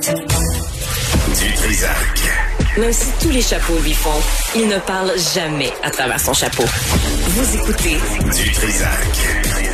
Du Trisac. Même si tous les chapeaux lui font, il ne parle jamais à travers son chapeau. Vous écoutez Du Trisac.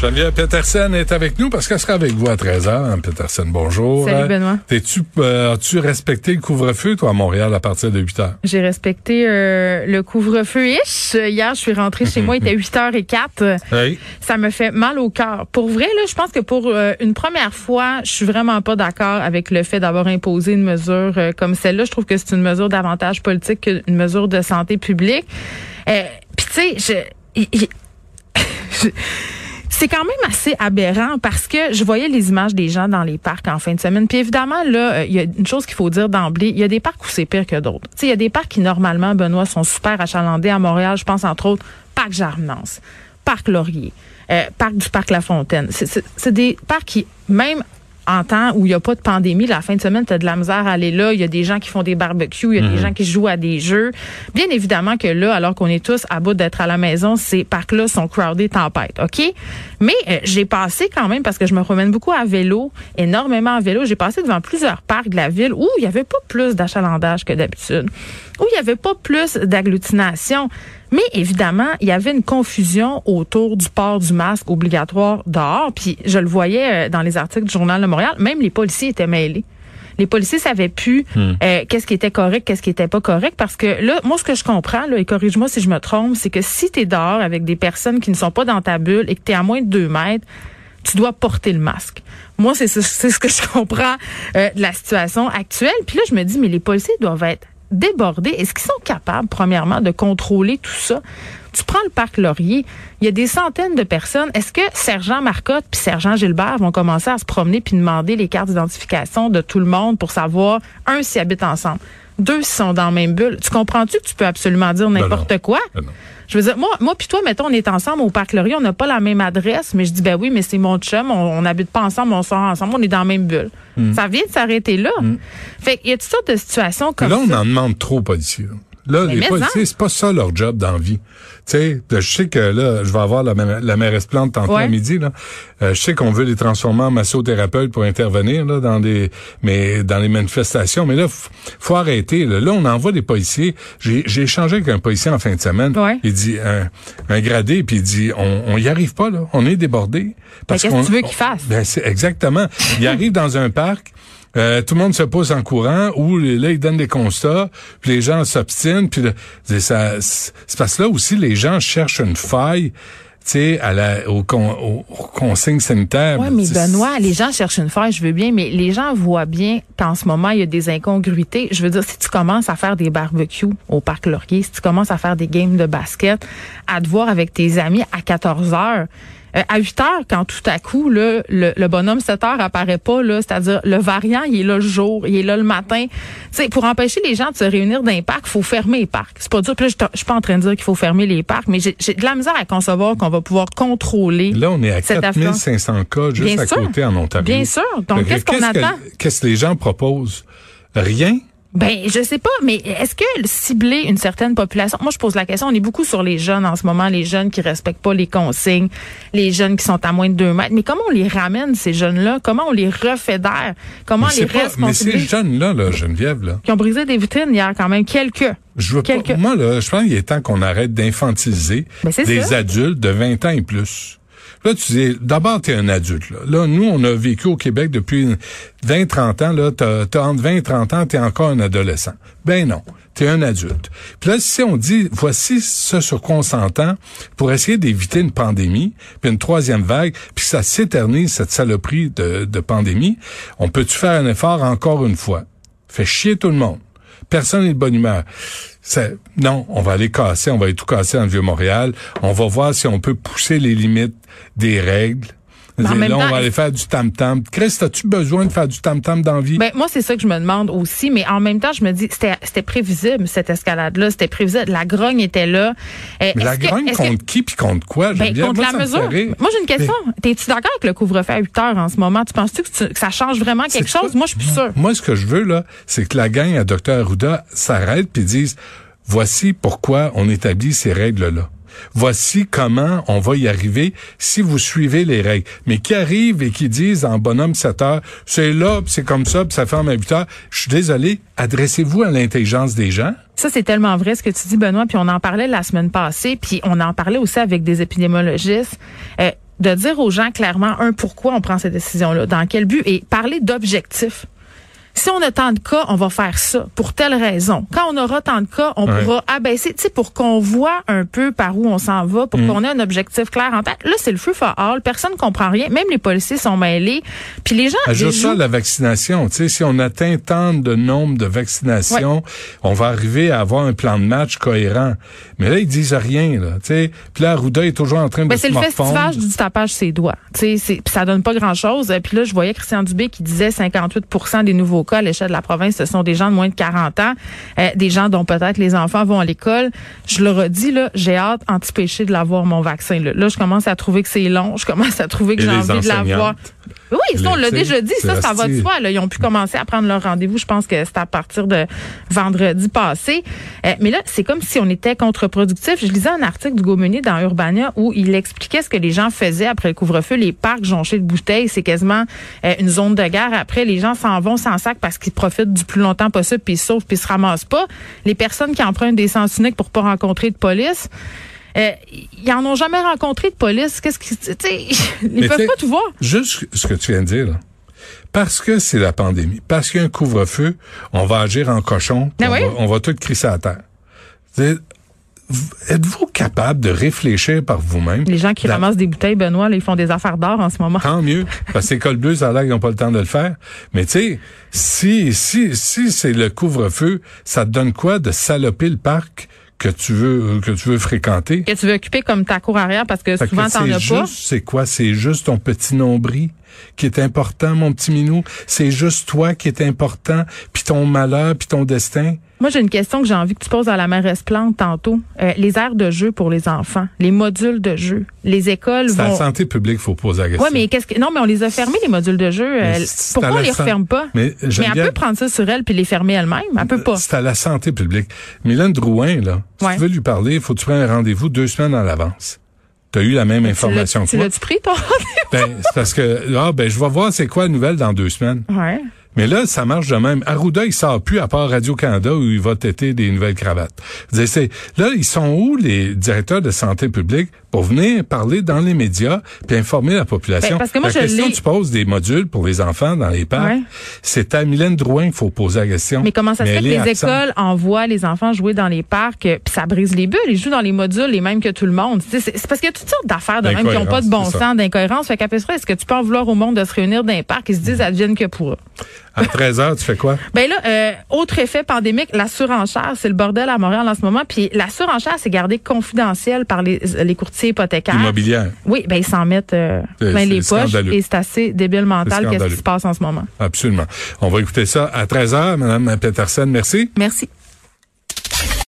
Geneviève Peterson est avec nous parce qu'elle sera avec vous à 13h. Peterson, bonjour. Salut, Benoît. T'es-tu, euh, as-tu respecté le couvre-feu, toi, à Montréal, à partir de 8h? J'ai respecté euh, le couvre-feu-ish. Hier, je suis rentrée chez moi, il était 8h04. Oui. Ça me fait mal au cœur. Pour vrai, là, je pense que pour euh, une première fois, je suis vraiment pas d'accord avec le fait d'avoir imposé une mesure euh, comme celle-là. Je trouve que c'est une mesure d'avantage politique qu'une mesure de santé publique. Euh, Puis tu sais, je... je- c'est quand même assez aberrant parce que je voyais les images des gens dans les parcs en fin de semaine. Puis évidemment, là, euh, il y a une chose qu'il faut dire d'emblée. Il y a des parcs où c'est pire que d'autres. Tu sais, il y a des parcs qui, normalement, Benoît, sont super achalandés à Montréal. Je pense, entre autres, Parc Jarnance, Parc Laurier, euh, Parc du Parc La Fontaine. C'est- des parcs qui, même en temps où il n'y a pas de pandémie, la fin de semaine, tu as de la misère à aller là. Il y a des gens qui font des barbecues, il y a des gens qui jouent à des jeux. Bien évidemment que là, alors qu'on est tous à bout d'être à la maison, ces parcs-là sont crowded tempête, OK? Mais euh, j'ai passé quand même, parce que je me promène beaucoup à vélo, énormément à vélo, j'ai passé devant plusieurs parcs de la ville où il n'y avait pas plus d'achalandage que d'habitude, où il n'y avait pas plus d'agglutination. Mais évidemment, il y avait une confusion autour du port du masque obligatoire dehors. Puis je le voyais euh, dans les articles du Journal de Montréal. Même les policiers étaient mêlés. Les policiers savaient plus euh, qu'est-ce qui était correct, qu'est-ce qui était pas correct. Parce que là, moi, ce que je comprends, là, et corrige-moi si je me trompe, c'est que si tu es dehors avec des personnes qui ne sont pas dans ta bulle et que tu es à moins de deux mètres, tu dois porter le masque. Moi, c'est ce, c'est ce que je comprends euh, de la situation actuelle. Puis là, je me dis, mais les policiers doivent être débordés. Est-ce qu'ils sont capables, premièrement, de contrôler tout ça? Tu prends le parc Laurier, il y a des centaines de personnes. Est-ce que Sergent Marcotte puis Sergent Gilbert vont commencer à se promener puis demander les cartes d'identification de tout le monde pour savoir, un, s'ils habitent ensemble, deux, sont dans la même bulle? Tu comprends-tu que tu peux absolument dire n'importe quoi? Ben. Je veux dire, moi, moi puis toi, mettons, on est ensemble au Parc Laurier, on n'a pas la même adresse, mais je dis, ben oui, mais c'est mon chum, on n'habite pas ensemble, on sort ensemble, on est dans la même bulle. Ça vient de s'arrêter là. Fait qu'il y a toutes sortes de situations comme Là, on ça. en demande trop aux policiers. Là, Mais les mais policiers, c'est pas ça leur job dans la vie. Tu sais, je sais que là, je vais avoir la, ma- la mairesse Plante tantôt Ouais. à midi. Là. Euh, je sais qu'on veut les transformer en massothérapeutes pour intervenir là dans des, mais dans les manifestations. Mais là, faut arrêter. Là, Là, on envoie des policiers. J'ai j'ai échangé avec un policier en fin de semaine. Ouais. Il dit un, un gradé, puis il dit on, on y arrive pas là. On est débordé. qu'est-ce que tu veux qu'il fasse? ben, c'est exactement. Il arrive dans un parc. Euh, tout le monde se pose en courant ou là ils donnent des constats puis les gens s'obstinent puis là, ça c'est parce que là aussi les gens cherchent une faille tu sais à la aux, con- aux- consignes sanitaires Oui, mais Benoît, les gens cherchent une faille, je veux bien, mais les gens voient bien qu'en ce moment, il y a des incongruités. Je veux dire, si tu commences à faire des barbecues au Parc Laurier, si tu commences à faire des games de basket, à te voir avec tes amis à 14 heures, euh, à 8 heures, quand tout à coup, là, le, le bonhomme 7 heures apparaît pas, là, c'est-à-dire le variant, il est là le jour, il est là le matin. Tu sais, pour empêcher les gens de se réunir dans les parcs, faut fermer les parcs. C'est pas dur. Puis là, je suis pas en train de dire qu'il faut fermer les parcs, mais j'ai de la misère à concevoir qu'on va pouvoir contrôler Là, on est à cette affluence. 4500 cas juste Bien à sûr. côté en Ontario. Bien sûr. Donc, qu'est-ce qu'on attend? Qu'est-ce que les gens proposent? Rien? Ben, je sais pas, mais est-ce que cibler une certaine population, moi je pose la question, on est beaucoup sur les jeunes en ce moment, les jeunes qui respectent pas les consignes, les jeunes qui sont à moins de deux mètres, mais comment on les ramène, ces jeunes-là? Comment on les refédère? Comment Mais on les pas- mais ces jeunes-là, là, Geneviève, là, Qui ont brisé des vitrines hier quand même, quelques. Je veux pas, moi, là, je pense qu'il est temps qu'on arrête d'infantiliser Ben, des ça. adultes de 20 ans et plus. Là, tu dis, d'abord, t'es un adulte. Là. là, nous, on a vécu au Québec depuis 20-30 ans. Là, t'as, t'as entre 20 et 30 ans, t'es encore un adolescent. Ben non, t'es un adulte. Puis là, si on dit, voici ce sur quoi on s'entend pour essayer d'éviter une pandémie, puis une troisième vague, puis ça s'éternise, cette saloperie de, de pandémie, on peut-tu faire un effort encore une fois? Fait chier tout le monde. Personne n'est de bonne humeur. Non, on va aller casser, on va aller tout casser dans le Vieux-Montréal. On va voir si on peut pousser les limites des règles. Mais en là, même on temps, va aller faire du tam-tam. Chris, as-tu besoin de faire du tam-tam dans la vie? Ben, moi, c'est ça que je me demande aussi, mais en même temps, je me dis, c'était, c'était prévisible, cette escalade-là, c'était prévisible. La grogne était là. Euh, Mais la que- grogne que- contre qui puis contre quoi? Ben, contre Moi, la me mesure. Moi, j'ai une question. T'es-tu d'accord avec le couvre-feu à 8 heures en ce moment? Tu penses-tu que, ça change vraiment quelque chose? pas- Moi, je suis plus sûre. Moi, ce que je veux, là, c'est que la gang à Dr. Arruda s'arrête puis dise, voici pourquoi on établit ces règles-là. Voici comment on va y arriver si vous suivez les règles. Mais qui arrivent et qui disent en bonhomme 7 heures, c'est là, c'est comme ça, puis ça ferme à 8 heures. Je suis désolé, adressez-vous à l'intelligence des gens. Ça, c'est tellement vrai ce que tu dis, Benoît, puis on en parlait la semaine passée, puis on en parlait aussi avec des épidémiologistes. Euh, de dire aux gens clairement, un, pourquoi on prend cette décision-là, dans quel but, et parler d'objectifs si on a tant de cas, on va faire ça pour telle raison. Quand on aura tant de cas, on pourra abaisser, tu sais, pour qu'on voit un peu par où on s'en va, pour mm. qu'on ait un objectif clair en tête. Là, c'est le feu for all. Personne ne comprend rien. Même les policiers sont mêlés. Puis les gens. Juste ça, la vaccination. Tu sais, si on atteint tant de nombre de vaccinations, on va arriver à avoir un plan de match cohérent. Mais là, ils disent rien, là. Tu sais, puis là, Arruda est toujours en train de ben, C'est le festivage du tapage ses doigts. Tu sais, ça donne pas grand-chose. Puis là, je voyais Christian Dubé qui disait 58 des nouveaux cas à l'échelle de la province, ce sont des gens de moins de 40 ans, euh, des gens dont peut-être les enfants vont à l'école. Je le redis, là, j'ai hâte, anti-péché, de l'avoir, mon vaccin. Là. là, je commence à trouver que c'est long. Je commence à trouver que j'ai envie de l'avoir. Oui, ça, on l'a déjà dit. Ça, ça va de soi. Là. Ils ont pu commencer à prendre leur rendez-vous. Je pense que c'est à partir de vendredi passé. Euh, mais là, c'est comme si on était contre-productif. Je lisais un article du Gaumenier dans Urbania où il expliquait ce que les gens faisaient après le couvre-feu. Les parcs jonchés de bouteilles, c'est quasiment euh, une zone de guerre. Après, les gens s'en vont sans sac parce qu'ils profitent du plus longtemps possible, puis ils sauvent, puis ils se ramassent pas. Les personnes qui empruntent des sens uniques pour pas rencontrer de police, euh, ils en ont jamais rencontré de police. Qu'est-ce qui, tu sais, ils peuvent pas tout voir. Juste ce que tu viens de dire, Parce que c'est la pandémie, parce qu'il y a un couvre-feu, on va agir en cochon, ah on, va, tout crisser à terre. Êtes-vous capable de réfléchir par vous-même? Les gens qui ramassent des bouteilles, Benoît, ils font des affaires d'or en ce moment. Tant mieux. Parce que les cols bleus, ça a l'air qu'ils n'ont pas le temps de le faire. Mais tu sais, si, si, si c'est le couvre-feu, ça te donne quoi de saloper le parc que tu veux que tu veux fréquenter? Que tu veux occuper comme ta cour arrière parce que souvent t'en as pas. C'est quoi? C'est juste ton petit nombril? Qui est important, mon petit minou. C'est juste toi qui est important, puis ton malheur, puis ton destin. Moi, j'ai une question que j'ai envie que tu poses à la mairesse Plante tantôt. Euh, les aires de jeu pour les enfants, les modules de jeu, les écoles vont... C'est la santé publique, faut poser la question. Oui, mais qu'est-ce que... Non, mais on les a fermés, les modules de jeu. pourquoi on les referme pas? Mais, mais elle peut prendre ça sur elle puis les fermer elle-même. Elle peut pas. C'est à la santé publique. Mylène Drouin, là, si tu veux lui parler, il faut que tu prennes un rendez-vous deux semaines en avance. Tu as eu la même information que moi. Tu pris, ton ben, c'est parce que, ah, ben, je vais voir c'est quoi la nouvelle dans deux semaines. Ouais. Mais là, ça marche de même. Arruda, il sort plus à part Radio-Canada où il va têter des nouvelles cravates. Là, ils sont où les directeurs de santé publique? Pour venir parler dans les médias puis informer la population? Ben, parce que moi, la question tu poses des modules pour les enfants dans les parcs, c'est à Mylène Drouin qu'il faut poser la question. Mais comment ça se fait que les écoles envoient les enfants jouer dans les parcs puis ça brise les bulles? Ils jouent dans les modules les mêmes que tout le monde. C'est parce qu'il y a toutes sortes d'affaires de même qui n'ont pas de bon sens, d'incohérence. Fait qu'après est-ce que tu peux en vouloir au monde de se réunir dans les parcs et se disent, advienne que pour eux? À 13 heures, tu fais quoi? Ben là, euh, autre effet pandémique, la surenchère, c'est le bordel à Montréal en ce moment. Puis la surenchère, c'est gardé confidentiel par les, les courtiers hypothécaires. Immobilière. Oui, ben ils s'en mettent euh, plein les poches et c'est assez débile mental qu'est-ce qui se passe en ce moment. Absolument. On va écouter ça à 13 heures, Madame Peterson. Merci. Merci.